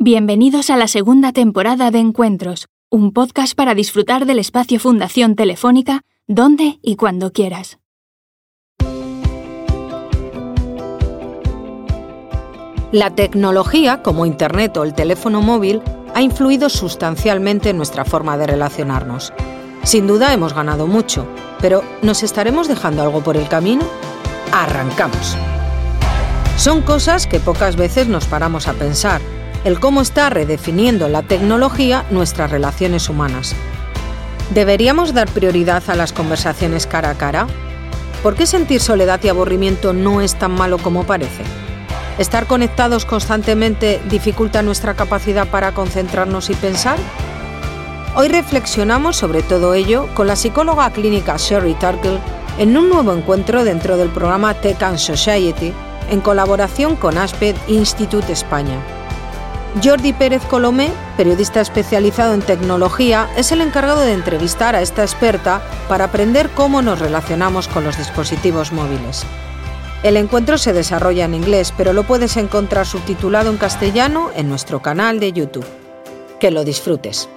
Bienvenidos a la segunda temporada de Encuentros, un podcast para disfrutar del espacio Fundación Telefónica, donde y cuando quieras. La tecnología, como Internet o el teléfono móvil, ha influido sustancialmente en nuestra forma de relacionarnos. Sin duda hemos ganado mucho, pero ¿nos estaremos dejando algo por el camino? Arrancamos. Son cosas que pocas veces nos paramos a pensar el cómo está redefiniendo la tecnología nuestras relaciones humanas. ¿Deberíamos dar prioridad a las conversaciones cara a cara? ¿Por qué sentir soledad y aburrimiento no es tan malo como parece? ¿Estar conectados constantemente dificulta nuestra capacidad para concentrarnos y pensar? Hoy reflexionamos sobre todo ello con la psicóloga clínica Sherry Turkle en un nuevo encuentro dentro del programa Tech and Society en colaboración con Asped Institute España. Jordi Pérez Colomé, periodista especializado en tecnología, es el encargado de entrevistar a esta experta para aprender cómo nos relacionamos con los dispositivos móviles. El encuentro se desarrolla en inglés, pero lo puedes encontrar subtitulado en castellano en nuestro canal de YouTube. Que lo disfrutes.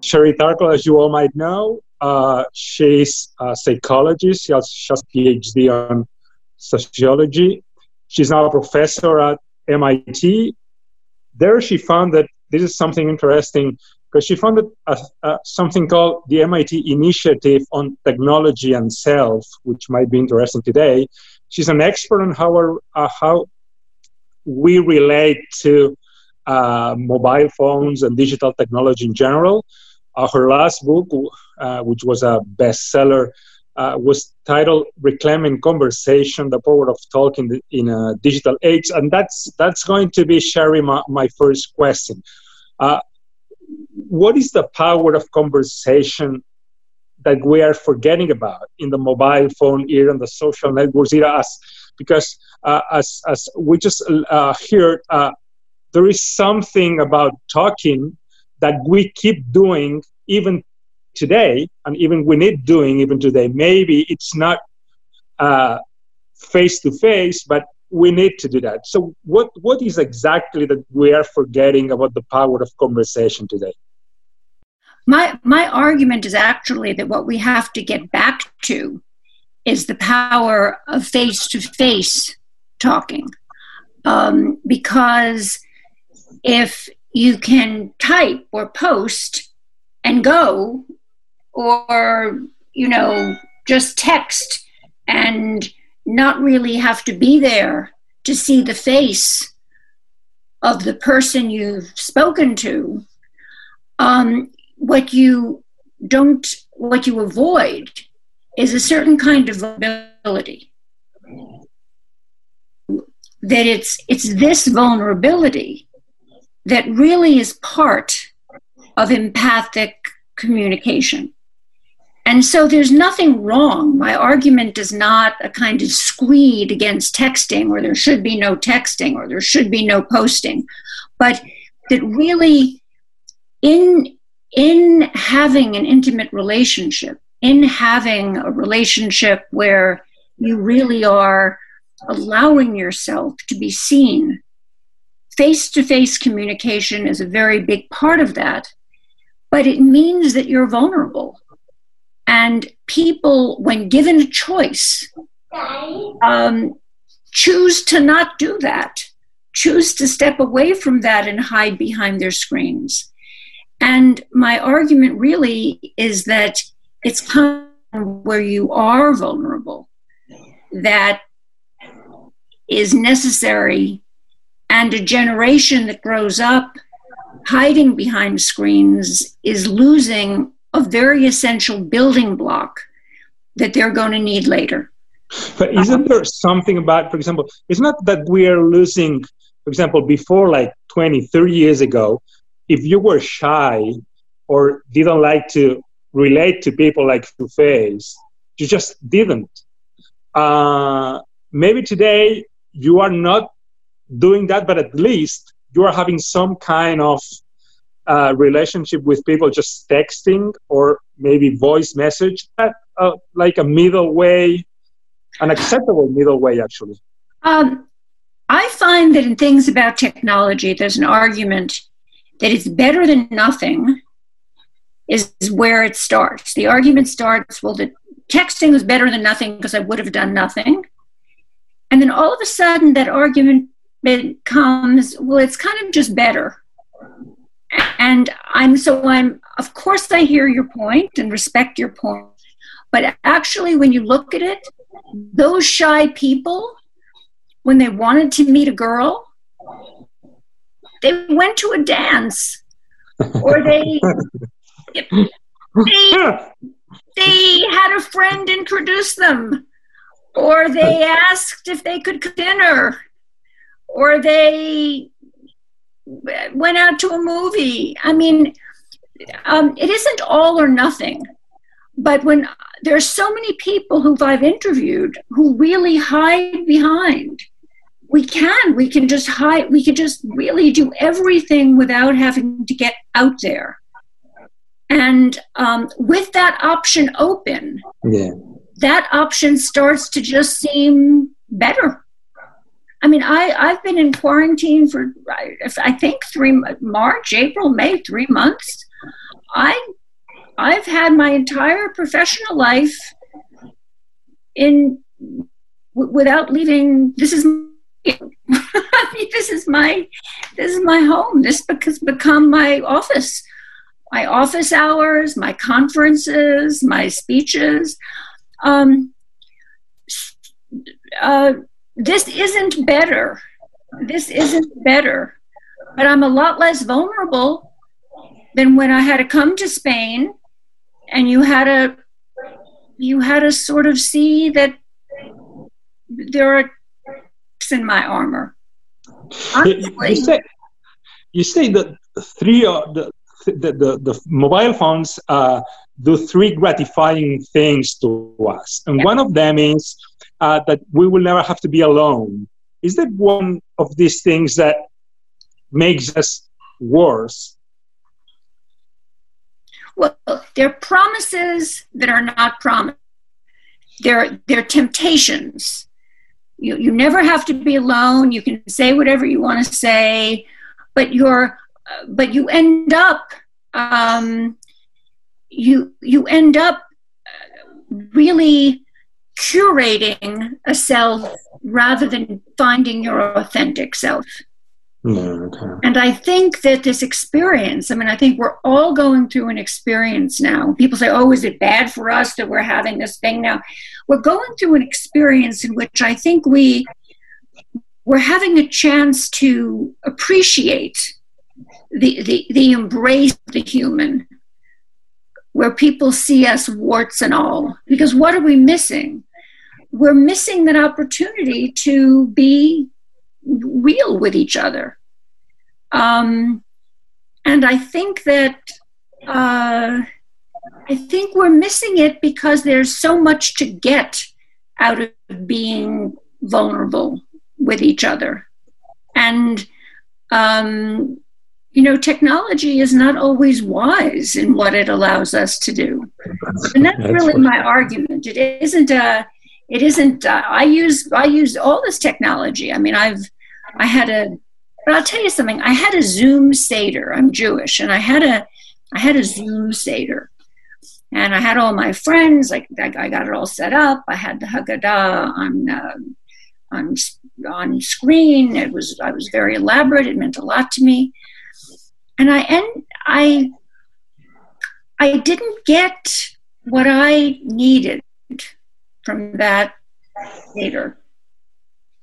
Sherry Tarkle, as you all might know, Uh, she's a psychologist. She has, has PhD on sociology. She's now a professor at MIT. There, she found that this is something interesting because she founded a, a, something called the MIT Initiative on Technology and Self, which might be interesting today. She's an expert on how, uh, how we relate to uh, mobile phones and digital technology in general. Uh, her last book, uh, which was a bestseller, uh, was titled "Reclaiming Conversation: The Power of Talk in, the, a Digital Age," and that's that's going to be Sherry my, my first question. Uh, what is the power of conversation that we are forgetting about in the mobile phone era and the social networks era? As because uh, as as we just uh, heard, there is something about talking that we keep doing even today, and even we need doing even today. Maybe it's not face to face, but we need to do that. So, what what is exactly that we are forgetting about the power of conversation today? My my argument is actually that what we have to get back to is the power of face to face talking, um, because if you can type or post and go or you know just text and not really have to be there to see the face of the person you've spoken to. Um, what you don't what you avoid is a certain kind of vulnerability. That it's it's this vulnerability that really is part of empathic communication. And so there's nothing wrong. My argument is not a kind of screed against texting, or there should be no texting, or there should be no posting, but that really, in, in having an intimate relationship, in having a relationship where you really are allowing yourself to be seen face to face communication is a very big part of that, but it means that you're vulnerable. And people, when given a choice, um, choose to not do that, choose to step away from that and hide behind their screens. And my argument really is that it's of where you are vulnerable that is necessary and a generation that grows up hiding behind screens is losing a very essential building block that they're going to need later. But isn't there something about, for example, it's not that we are losing, for example, before like 20, 30 years ago, if you were shy or didn't like to relate to people like to face, you just didn't. Uh, maybe today you are not doing that, but at least you are having some kind of uh, relationship with people just texting or maybe voice message. That uh, like a middle way, an acceptable middle way, actually? Um, I find that in things about technology, there's an argument that it's better than nothing is where it starts. The argument starts, well, the texting was better than nothing because I would have done nothing. And then all of a sudden that argument becomes, well, it's kind of just better. And I'm so I'm of course I hear your point and respect your point. But actually when you look at it, those shy people, when they wanted to meet a girl, they went to a dance or they they, they had a friend introduce them or they asked if they could dinner or they went out to a movie. I mean um, it isn't all or nothing but when there are so many people who i've interviewed who really hide behind we can we can just hide we can just really do everything without having to get out there. And um, with that option open yeah. that option starts to just seem better i mean i i've been in quarantine for i think three march april may three months i i've had my entire professional life in without leaving this is this is my this is my home. This has become my office, my office hours, my conferences, my speeches. Um, uh, this isn't better. This isn't better, but I'm a lot less vulnerable than when I had to come to Spain, and you had to you had to sort of see that there are in my armor. You say, you say that three uh, the, the, the, the, mobile phones uh, do three gratifying things to us. And yeah. one of them is uh, that we will never have to be alone. Is that one of these things that makes us worse? Well, they're promises that are not promised. They're, they're temptations you, you never have to be alone you can say whatever you want to say but you're but you end up um, you you end up really curating a self rather than finding your authentic self okay. And I think that this experience, I mean, I think we're all going through an experience now. People say, oh, is it bad for us that we're having this thing now? We're going through an experience in which I think we we're having a chance to appreciate the, the, the embrace of the human, where people see us warts and all. Because what are we missing? We're missing that opportunity to be real with each other. Um, and I think that uh, I think we're missing it because there's so much to get out of being vulnerable with each other. And, um, you know, technology is not always wise in what it allows us to do. And that's, that's really my argument. It isn't a, it isn't, uh, I use, I use all this technology. I mean, I've, I had a, but I'll tell you something. I had a Zoom Seder. I'm Jewish, and I had a, I had a Zoom Seder, and I had all my friends. Like I, got it all set up. I had the Haggadah on, uh, on, on screen. It was, I was very elaborate. It meant a lot to me, and I, and I, I didn't get what I needed from that later.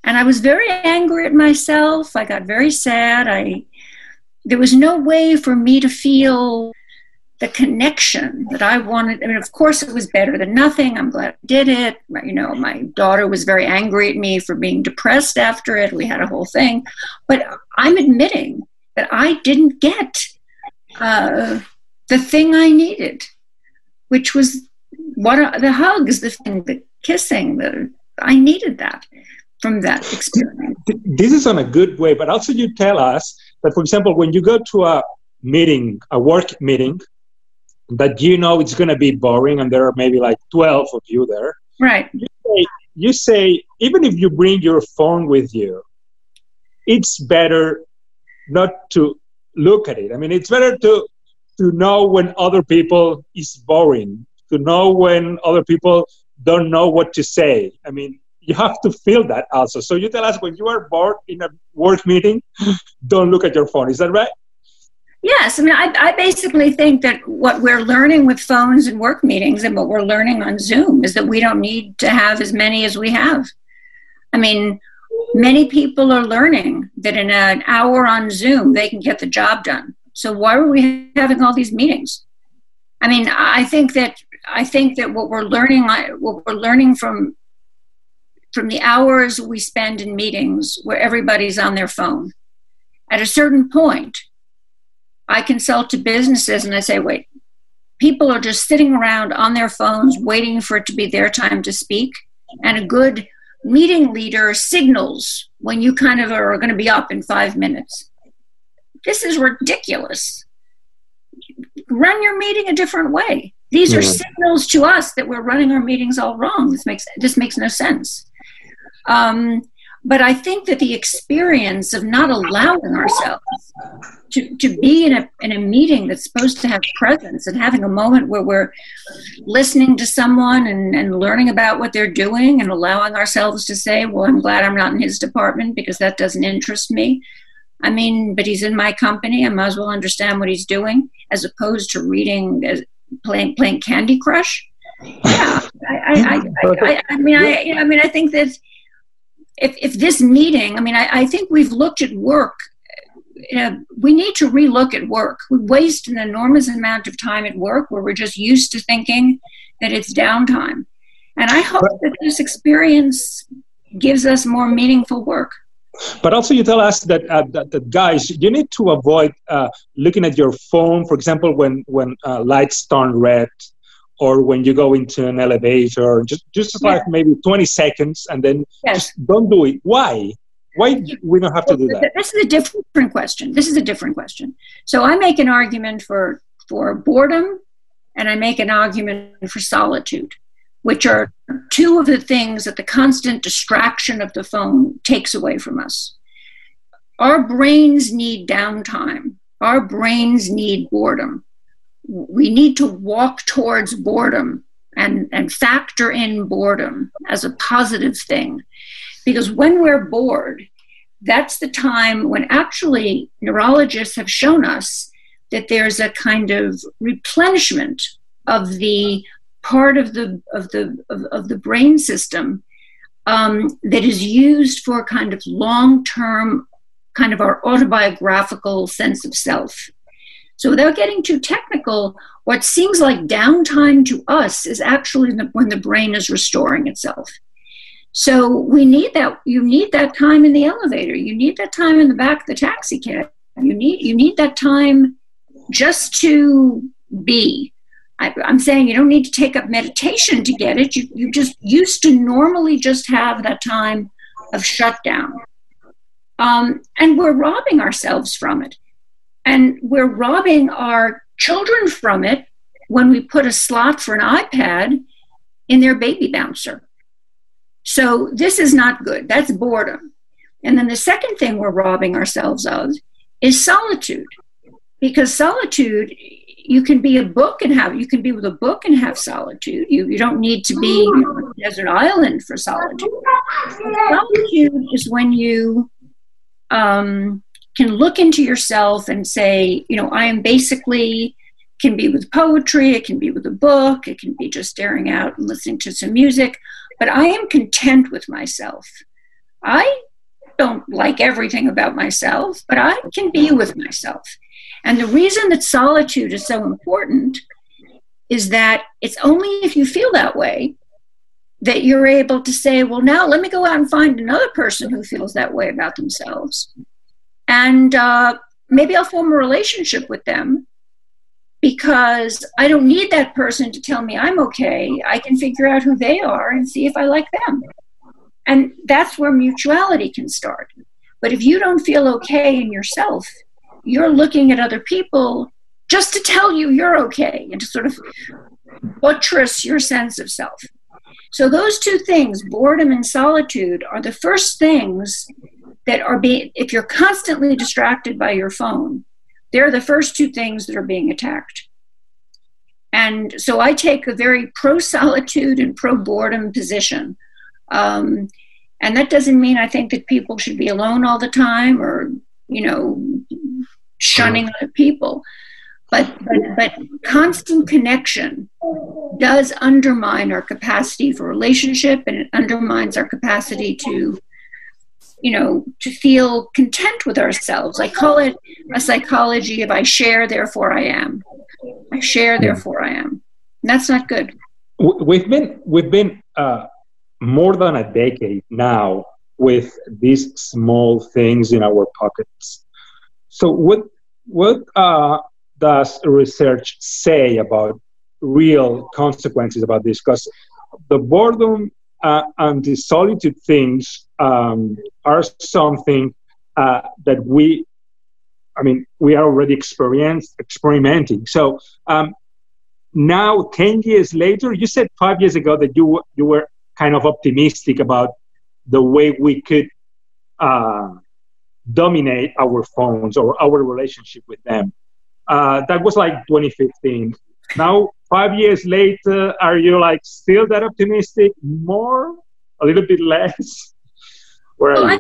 and I was very angry at myself. I got very sad. I there was no way for me to feel the connection that I wanted. I mean, of course, it was better than nothing. I'm glad I did it. You know, my daughter was very angry at me for being depressed after it. We had a whole thing, but I'm admitting that I didn't get uh, the thing I needed, which was what the hugs, the thing, the kissing. The I needed that from that experience. This is on a good way, but also you tell us that, for example, when you go to a meeting, a work meeting, that you know it's going to be boring and there are maybe like 12 of you there right you say, you say even if you bring your phone with you it's better not to look at it i mean it's better to to know when other people is boring to know when other people don't know what to say i mean you have to feel that also so you tell us when you are bored in a work meeting don't look at your phone is that right Yes, I mean, I, I, basically think that what we're learning with phones and work meetings and what we're learning on Zoom is that we don't need to have as many as we have. I mean, many people are learning that in an hour on Zoom, they can get the job done. So why are we having all these meetings? I mean, I think that I think that what we're learning, what we're learning from from the hours we spend in meetings where everybody's on their phone. At a certain point, I consult to businesses and I say, wait, people are just sitting around on their phones waiting for it to be their time to speak. And a good meeting leader signals when you kind of are going to be up in five minutes. This is ridiculous. Run your meeting a different way. These are signals to us that we're running our meetings all wrong. This makes this makes no sense. Um, but I think that the experience of not allowing ourselves to, to be in a, in a meeting that's supposed to have presence and having a moment where we're listening to someone and, and learning about what they're doing and allowing ourselves to say, Well, I'm glad I'm not in his department because that doesn't interest me. I mean, but he's in my company. I might as well understand what he's doing as opposed to reading, as, playing, playing Candy Crush. Yeah, I, I, I, I, mean, I, I mean, I think that if, if this meeting, I mean, I, I think we've looked at work. You know, we need to relook at work. We waste an enormous amount of time at work where we're just used to thinking that it's downtime. And I hope that this experience gives us more meaningful work. But also, you tell us that, uh, that, that, guys, you need to avoid uh, looking at your phone, for example, when when uh, lights turn red, or when you go into an elevator, just just yeah. like maybe 20 seconds, and then yes. just don't do it. Why? Why we don't have to do that? This is a different question. This is a different question. So I make an argument for for boredom, and I make an argument for solitude, which are two of the things that the constant distraction of the phone takes away from us. Our brains need downtime. Our brains need boredom we need to walk towards boredom and, and factor in boredom as a positive thing. Because when we're bored, that's the time when actually neurologists have shown us that there's a kind of replenishment of the part of the of the of, of the brain system um, that is used for kind of long term kind of our autobiographical sense of self so, without getting too technical, what seems like downtime to us is actually when the brain is restoring itself. So, we need that. You need that time in the elevator. You need that time in the back of the taxi cab. You need you need that time just to be. I, am saying you don't need to take up meditation to get it. You you just used to normally just have that time of shutdown, um, and we're robbing ourselves from it. And we're robbing our children from it when we put a slot for an iPad in their baby bouncer. So this is not good. That's boredom. And then the second thing we're robbing ourselves of is solitude. Because solitude, you can be a book and have you can be with a book and have solitude. You you don't need to be on a desert island for solitude. Solitude is when you um, can look into yourself and say, you know, I am basically can be with poetry, it can be with a book, it can be just staring out and listening to some music, but I am content with myself. I don't like everything about myself, but I can be with myself. And the reason that solitude is so important is that it's only if you feel that way that you're able to say, well, now let me go out and find another person who feels that way about themselves and uh, maybe I'll form a relationship with them because I don't need that person to tell me I'm okay. I can figure out who they are and see if I like them. And that's where mutuality can start. But if you don't feel okay in yourself, you're looking at other people just to tell you you're okay and to sort of buttress your sense of self. So those two things, boredom and solitude, are the first things that are being if you're constantly distracted by your phone, they're the first two things that are being attacked. And so I take a very pro solitude and pro boredom position. Um, and that doesn't mean I think that people should be alone all the time or, you know, shunning other people. But, but, but constant connection does undermine our capacity for relationship and it undermines our capacity to you know to feel content with ourselves. I call it a psychology of i share therefore i am. I share therefore i am. And that's not good. We've been we've been uh, more than a decade now with these small things in our pockets so what what uh, does research say about real consequences about this? Because the boredom uh, and the solitude things um, are something uh, that we, I mean, we are already experienced, experimenting. So um, now, 10 years later, you said five years ago that you, you were kind of optimistic about the way we could uh, dominate our phones or our relationship with them. Uh, that was like 2015. Now, five years later, are you like still that optimistic? More? A little bit less? Where well, I,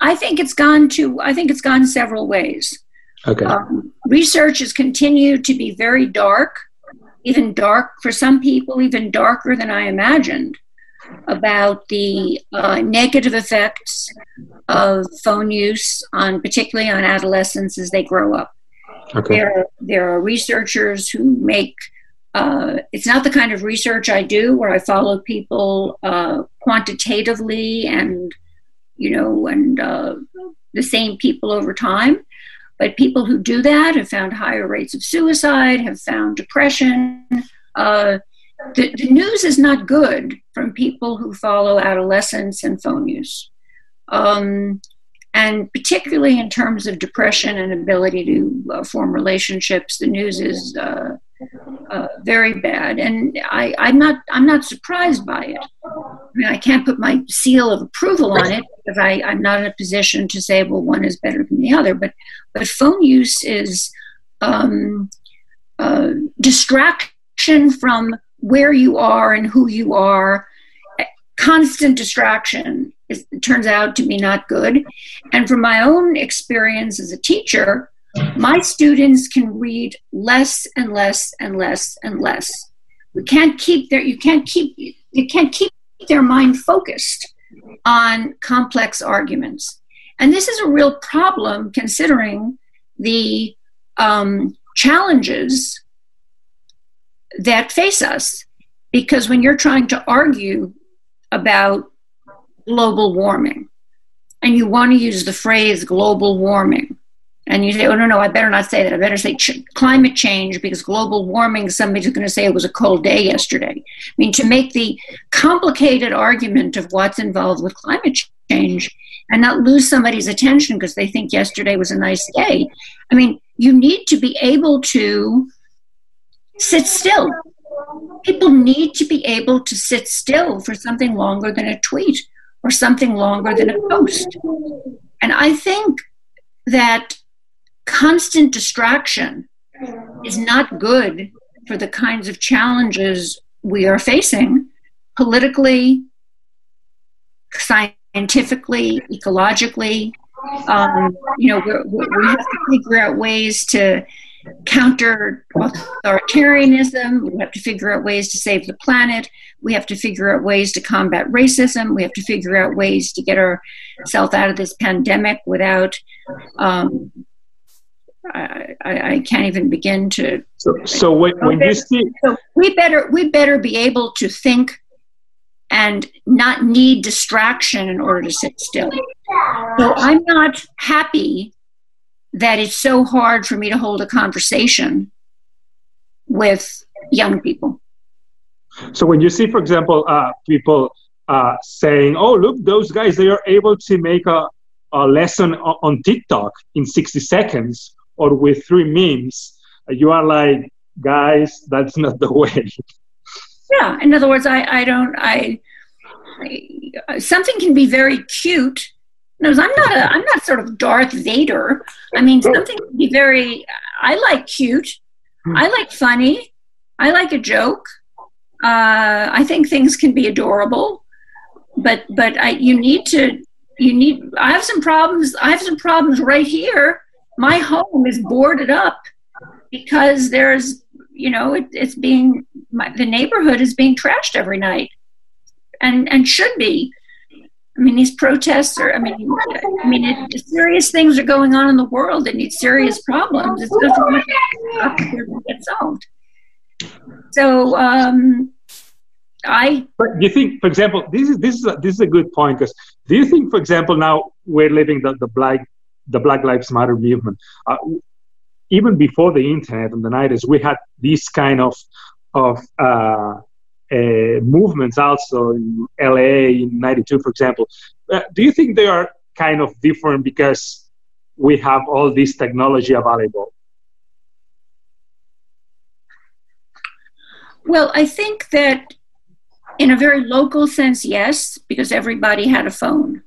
I, think it's gone to. I think it's gone several ways. Okay. Um, research has continued to be very dark, even dark for some people, even darker than I imagined, about the uh, negative effects of phone use on, particularly on adolescents as they grow up. Okay. There, there are researchers who make uh, it's not the kind of research I do where I follow people uh, quantitatively and you know and uh, the same people over time. But people who do that have found higher rates of suicide, have found depression. The, the, news is not good from people who follow adolescents and phone use. Um, and particularly in terms of depression and ability to uh, form relationships, the news is uh, uh, very bad. And I, am not I'm not surprised by it. I mean, I can't put my seal of approval on it because I, I'm not in a position to say, well, one is better than the other. But but phone use is um, uh, distraction from where you are and who you are. Constant distraction is, turns out to be not good. And from my own experience as a teacher, my students can read less and less and less and less. We can't keep their you can't keep you can't keep their mind focused on complex arguments. And this is a real problem considering the um, challenges that face us. Because when you're trying to argue about global warming and you want to use the phrase global warming, and you say, oh, no, no, I better not say that. I better say ch- climate change because global warming, somebody's going to say it was a cold day yesterday. I mean, to make the complicated argument of what's involved with climate change and not lose somebody's attention because they think yesterday was a nice day. I mean, you need to be able to sit still. People need to be able to sit still for something longer than a tweet or something longer than a post. And I think that constant distraction is not good for the kinds of challenges we are facing politically, scientifically, ecologically. Um, you know, we have to figure out ways to counter authoritarianism. We have to figure out ways to save the planet. We have to figure out ways to combat racism. We have to figure out ways to get ourselves out of this pandemic without um, I, I, can't even begin to. So, so when, when you see, so we better we better be able to think and not need distraction in order to sit still. So I'm not happy that it's so hard for me to hold a conversation with young people. So when you see, for example, uh, people uh, saying, "Oh, look, those guys they are able to make a, a lesson on TikTok in 60 seconds," or with three memes, you are like, guys, that's not the way. Yeah. In other words, I, I don't, I, I something can be very cute. No, I'm not a, I'm not sort of Darth Vader. I mean, something can be very, I like cute. I like funny. I like a joke. Uh, I think things can be adorable, but but I, you need to you need. I have some problems. I have some problems right here. My home is boarded up because there's you know it, it's being my, the neighborhood is being trashed every night, and and should be. I mean, these protests are. I mean, I mean, it, serious things are going on in the world that need serious problems. It doesn't get solved. So, um, I. But do you think, for example, this is this is a, this is a good point because do you think, for example, now we're living the, the black the Black Lives Matter movement. Uh, even before the internet in the 90s, we had these kind of of uh, uh, movements also in LA in 92, for example. Uh, do you think they are kind of different because we have all this technology available? Well, I think that in a very local sense, yes, because everybody had a phone.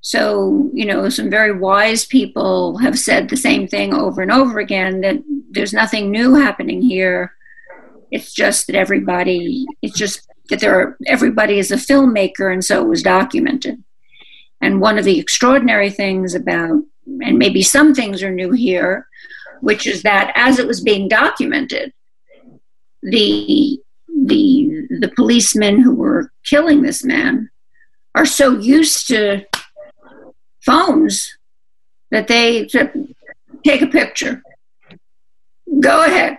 So, you know, some very wise people have said the same thing over and over again that there's nothing new happening here. It's just that everybody, it's just that there are, everybody is a filmmaker and so it was documented. And one of the extraordinary things about, and maybe some things are new here, which is that as it was being documented, the the the policemen who were killing this man are so used to phones that they take a picture. Go ahead.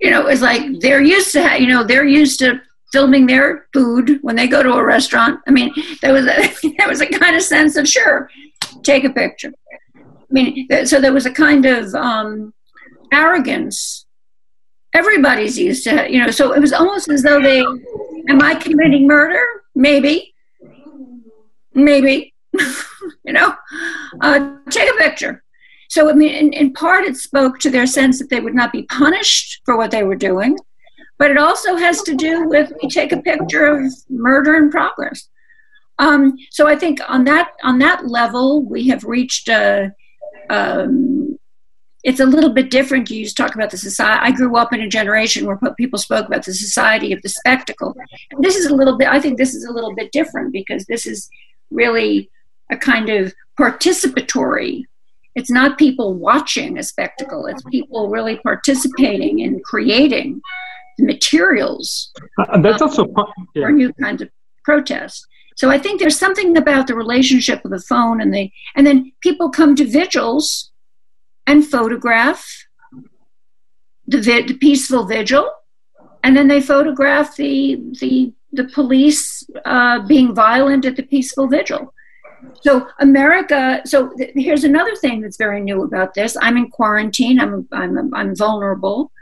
You know, it's like they're used to, you know, they're used to filming their food when they go to a restaurant. I mean, there was a there was a kind of sense of sure, take a picture. I mean, so there was a kind of um, arrogance. Everybody's used to, you know. So it was almost as though they, am I committing murder? Maybe, maybe. you know, uh, take a picture. So, I mean, in, in part, it spoke to their sense that they would not be punished for what they were doing, but it also has to do with we take a picture of murder in progress. Um, so, I think on that on that level, we have reached a. Um, it's a little bit different. You talk about the society. I grew up in a generation where people spoke about the society of the spectacle. And this is a little bit. I think this is a little bit different because this is really a kind of participatory it's not people watching a spectacle. It's people really participating in creating materials uh, that's also yeah. for new kinds of protest. So i think there's something about the relationship of the phone and the and then people come to vigils and photograph the, vi- the peaceful vigil and then they photograph the the the police uh, being violent at the peaceful vigil so America. So th- here's another thing that's very new about this. I'm in quarantine. I'm I'm I'm vulnerable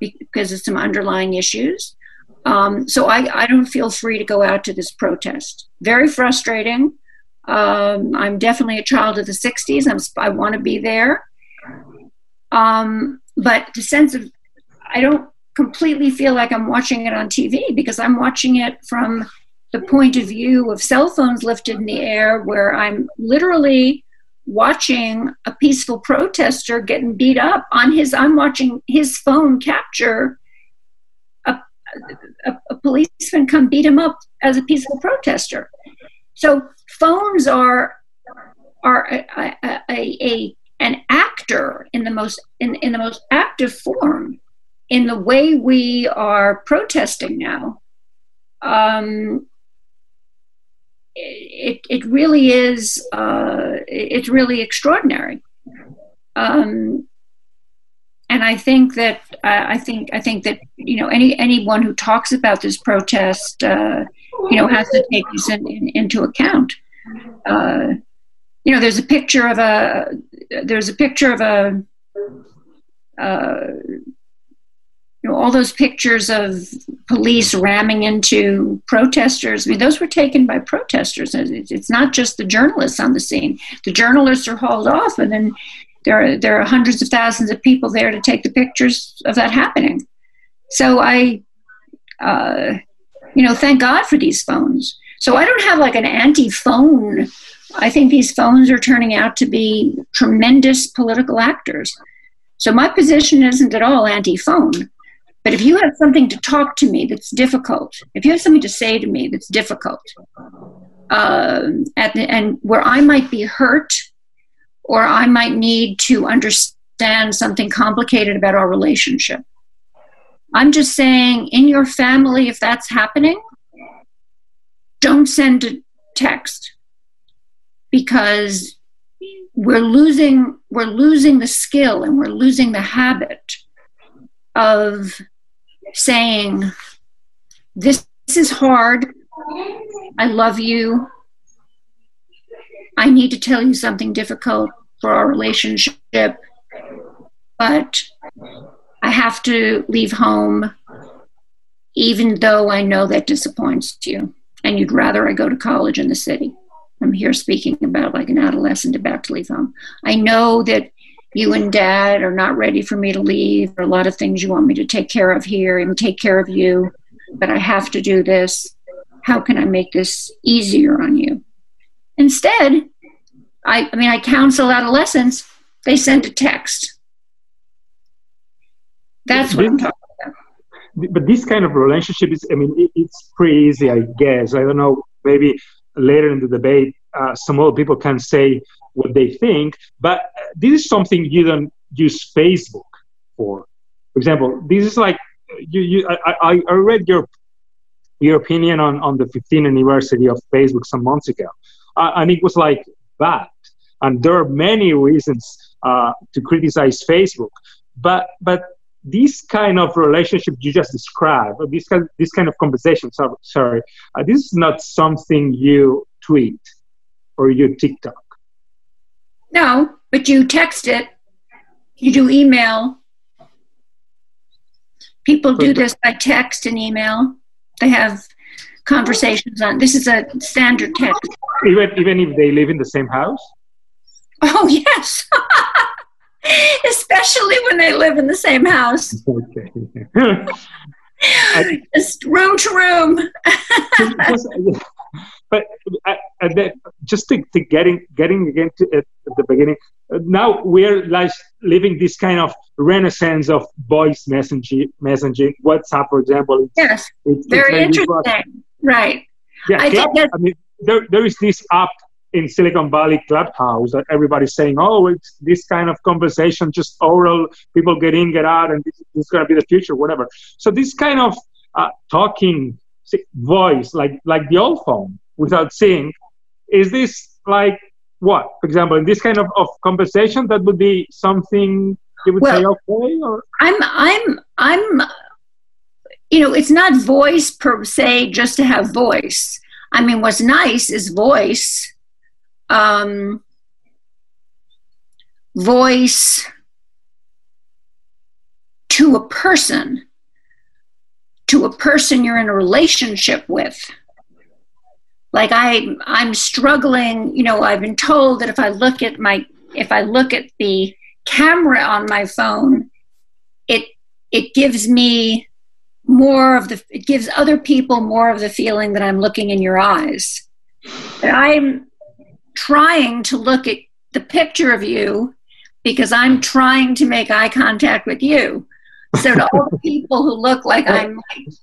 because of some underlying issues. Um, so I, I don't feel free to go out to this protest. Very frustrating. Um, I'm definitely a child of the 60s. I'm, I want to be there. Um, but the sense of, I don't completely feel like I'm watching it on TV because I'm watching it from the point of view of cell phones lifted in the air, where I'm literally watching a peaceful protester getting beat up on his, I'm watching his phone capture a, a, a policeman come beat him up as a peaceful protester. So phones are are a, a, a, a, an actor in the most in, in the most active form in the way we are protesting now. Um, it, it really is uh, it's really extraordinary um, and I think that I think I think that you know any anyone who talks about this protest uh, you know has to take this in, in, into account. Uh, you know, there's a picture of a there's a picture of a uh, you know, all those pictures of police ramming into protesters. I mean, those were taken by protesters. It's not just the journalists on the scene. The journalists are hauled off, and then there are there are hundreds of thousands of people there to take the pictures of that happening. So I, uh, you know, thank God for these phones. So I don't have like an anti-phone. I think these phones are turning out to be tremendous political actors. So my position isn't at all anti-phone. But if you have something to talk to me that's difficult, if you have something to say to me that's difficult, uh, at, and where I might be hurt or I might need to understand something complicated about our relationship. I'm just saying, in your family, if that's happening, don't send a text because we're losing we're losing the skill and we're losing the habit of saying this, this is hard i love you I need to tell you something difficult for our relationship, but I have to leave home, even though I know that disappoints you. And you'd rather I go to college in the city. I'm here speaking about like an adolescent about to leave home. I know that you and dad are not ready for me to leave. There are a lot of things you want me to take care of here and take care of you, but I have to do this. How can I make this easier on you? Instead, I, I mean, I counsel adolescents, they send a text. That's what I'm talking about. But this kind of relationship is, I mean, it's pretty easy, I guess. I don't know, maybe later in the debate, uh, some other people can say what they think, but this is something you don't use Facebook for. For example, this is like, you, you, I, I read your your opinion on, on the 15th anniversary of Facebook some months ago uh, and it was like bad. And there are many reasons uh, to criticize Facebook, but but this kind of relationship you just described, this kind this kind of conversation, sorry, sorry uh, this is not something you tweet or you TikTok. No, but you text it, you do email. People do this by text and email. They have conversations on this is a standard text. Even even if they live in the same house? Oh yes. Especially when they live in the same house. Okay. Just room to room but uh, then just to, to getting getting again to, at, at the beginning now we're like living this kind of renaissance of voice messaging messaging whatsapp for example. Yes. it's, very it's interesting. Right. Yeah I, Club, I mean there, there is this app in Silicon Valley Clubhouse that everybody's saying, oh, it's this kind of conversation, just oral, people get in, get out, and this, this is going to be the future, whatever. So this kind of uh, talking voice, like like the old phone, without seeing, is this like what? For example, in this kind of, of conversation, that would be something you would well, say okay, or I'm I'm I'm you know, it's not voice per se just to have voice. I mean, what's nice is voice. Um, voice to a person, to a person you're in a relationship with. Like I, I'm struggling. You know, I've been told that if I look at my, if I look at the camera on my phone, it it gives me more of the it gives other people more of the feeling that i'm looking in your eyes and i'm trying to look at the picture of you because i'm trying to make eye contact with you so to all the people who look like i'm like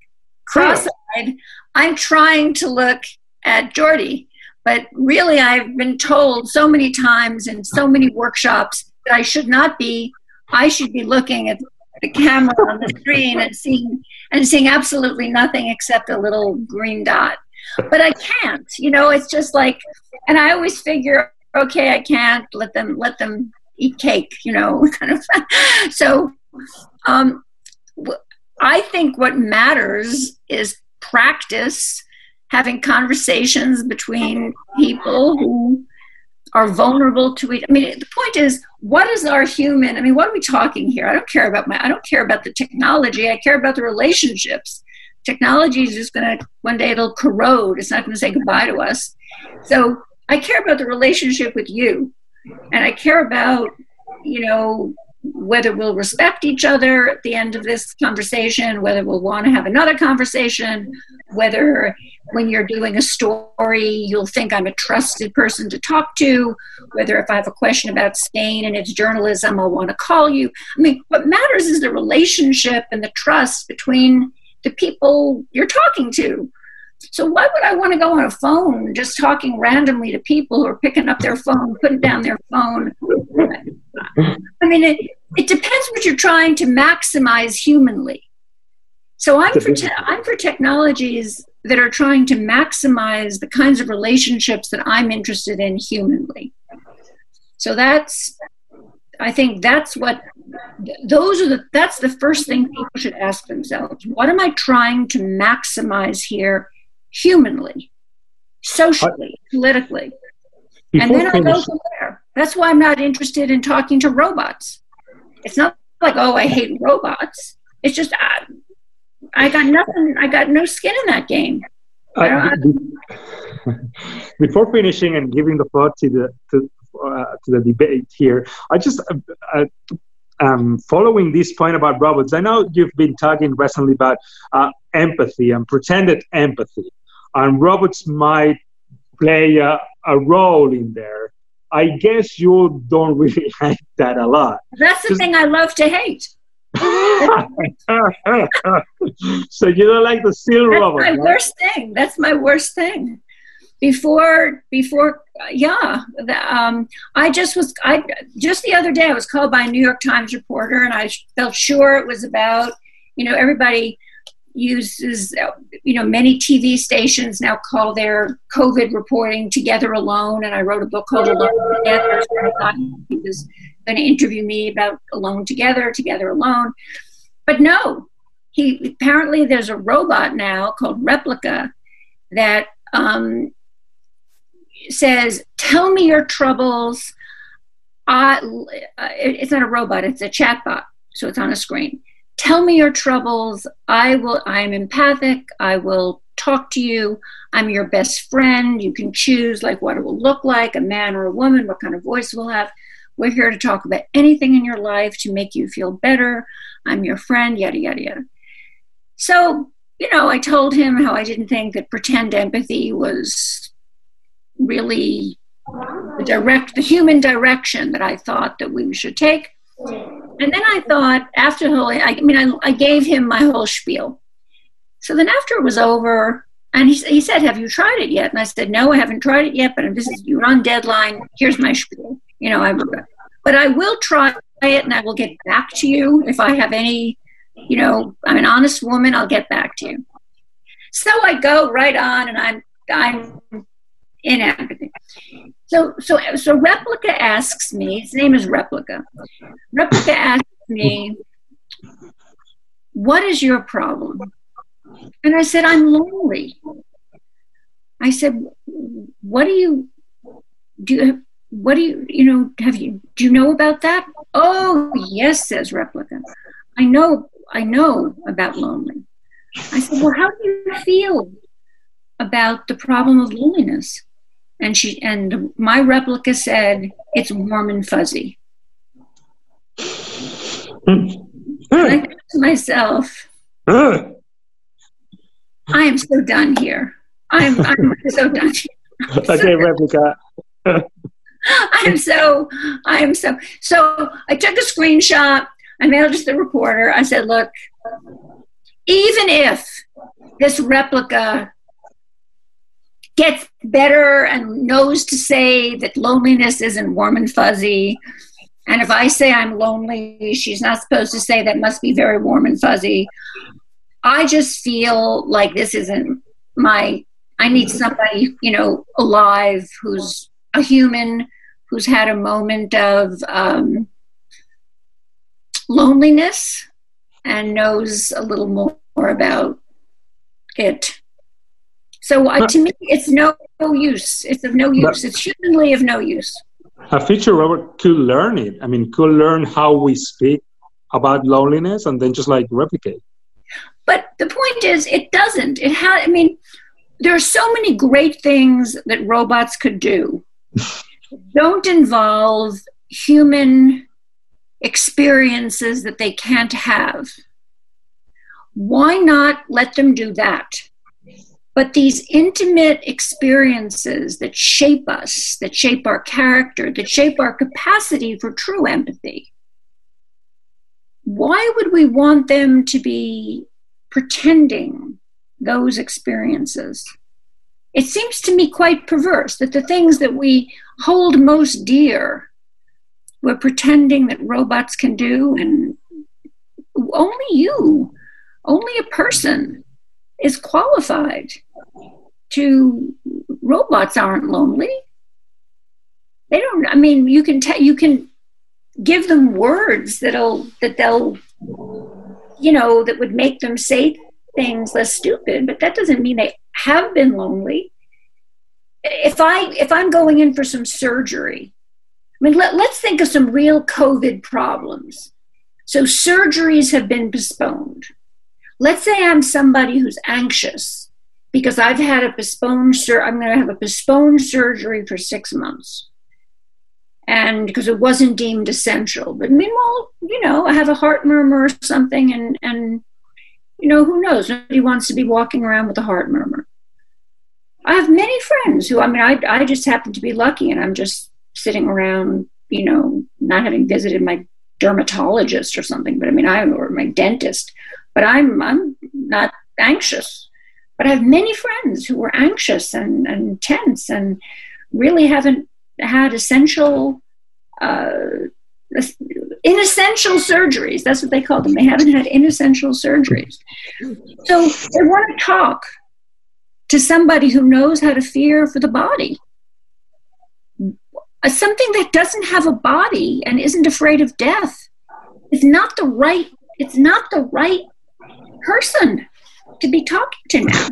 cross-eyed i'm trying to look at jordi but really i've been told so many times in so many workshops that i should not be. I should be looking at the camera on the screen and seeing and seeing absolutely nothing except a little green dot. But I can't, you know, it's just like and I always figure, okay, I can't let them let them eat cake, you know, kind of. So um I think what matters is practice having conversations between people who are vulnerable to it. I mean, the point is, what is our human? I mean, what are we talking here? I don't care about my. I don't care about the technology. I care about the relationships. Technology is just going to one day it'll corrode. It's not going to say goodbye to us. So I care about the relationship with you, and I care about you know, whether we'll respect each other at the end of this conversation, whether we'll want to have another conversation, whether when you're doing a story, you'll think I'm a trusted person to talk to, whether if I have a question about Spain and its journalism, I'll want to call you. I mean, what matters is the relationship and the trust between the people you're talking to. So why would I want to go on a phone just talking randomly to people who are picking up their phone, putting down their phone? I mean, it, it depends what you're trying to maximize humanly. So I'm for te- I'm for technologies that are trying to maximize the kinds of relationships that I'm interested in humanly. So that's I think that's what those are the that's the first thing people should ask themselves. What am I trying to maximize here humanly, socially, politically? and then I go from there. That's why I'm not interested in talking to robots. It's not like, oh, I hate robots. It's just I, I got nothing. I got no skin in that game. Uh, before finishing and giving the floor to the to, uh, to the debate here, I just uh, uh, um, following this point about robots. I know you've been talking recently about uh, empathy and pretended empathy, and robots might play a, a role in there. I guess you don't really like that a lot. That's the thing I love to hate. so you don't like the steel That's robot? my right? worst thing. That's my worst thing. Before, before, yeah. The, um, I just was. I just the other day I was called by a New York Times reporter, and I felt sure it was about. You know, everybody uses, you know, many TV stations now call their COVID reporting Together Alone, and I wrote a book called Alone Together. So I thought he was going to interview me about Alone Together, Together Alone. But no, he apparently there's a robot now called Replika that um, says, "Tell me your troubles." I, it's not a robot; it's a chatbot, so it's on a screen tell me your troubles. I will i'm empathic. I will talk to you. I'm your best friend. You can choose like what it will look like a man or a woman what kind of voice we'll have. We're here to talk about anything in your life to make you feel better. I'm your friend yada yada yada. So you know i told him how i didn't think that pretend empathy was really the direct the human direction that i thought that we should take and then I thought, after whole, I, mean, I, I gave him my whole spiel. So then after it was over, and he, he said, Have you tried it yet? And I said, No, I haven't tried it yet, but this is, you're on deadline. Here's my spiel. You know, I, but I will try it and I will get back to you if I have any, you know, I'm an honest woman, I'll get back to you. So I go right on and I'm, I'm in empathy. So, so, so Replika asks me, his name is Replika. Replika asks me, What is your problem? And I said, I'm lonely. I said, What do you do? You, what do you, you know, have you, do you know about that? Oh, yes, says Replika. I know, I know about lonely. I said, Well, how do you feel about the problem of loneliness? And she and my replica said it's warm and fuzzy. Hmm. Hmm. I thought to myself, hmm. I am so done here. I'm, I'm so done here. okay, replica. I am so, I am so. So I took a screenshot. I mailed it to the reporter. I said, look, even if this replica gets better and knows to say that loneliness isn't warm and fuzzy. And if I say I'm lonely, she's not supposed to say that must be very warm and fuzzy. I just feel like this isn't my, I need somebody, you know, alive who's a human, who's had a moment of um, loneliness and knows a little more about it. So uh, to me, it's no, no use. It's of no use. It's humanly of no use. A future robot could learn it. I mean, could learn how we speak about loneliness and then just like replicate. But the point is, it doesn't. It has. I mean, there are so many great things that robots could do. Don't involve human experiences that they can't have. Why not let them do that? But these intimate experiences that shape us, that shape our character, that shape our capacity for true empathy, why would we want them to be pretending those experiences? It seems to me quite perverse that the things that we hold most dear, we're pretending that robots can do, and only you, only a person is qualified to robots aren't lonely. They don't i mean you can tell you can give them words that'll that they'll you know that would make them say things less stupid but that doesn't mean they have been lonely. If i if i'm going in for some surgery i mean let, let's think of some real covid problems. So surgeries have been postponed let's say i'm somebody who's anxious because i've had a postponed sur- i'm going to have a postponed surgery for six months and because it wasn't deemed essential. But meanwhile, you know, I have a heart murmur or something, and and you know, who knows? Nobody wants to be walking around with a heart murmur. I have many friends who, I mean, I I just happen to be lucky, and I'm just sitting around, you know, not having visited my dermatologist or something, but I mean, I or my dentist, but I'm I'm not anxious. But I have many friends who were anxious and, and tense and really haven't had essential uh, inessential surgeries. That's what they call them. They haven't had inessential surgeries. So they want to talk to somebody who knows how to fear for the body. Uh, something that doesn't have a body and isn't afraid of death is not the right. It's not the right person to be talking to now.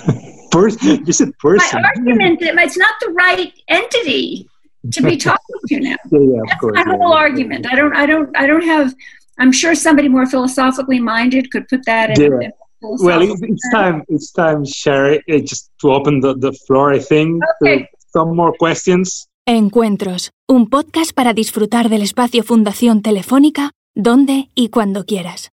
person, you said person. My argument it's not the right entity to be talking to now. Yeah, yeah of That's course. my yeah. whole argument. I don't, I don't, I don't have. I'm sure somebody more philosophically minded could put that in. Yeah. in Well, it's time. It's time, Sherry, uh, just to open the, the floor. I think Okay. to some more questions. Encuentros, un podcast para disfrutar del espacio Fundación Telefónica, donde y cuando quieras.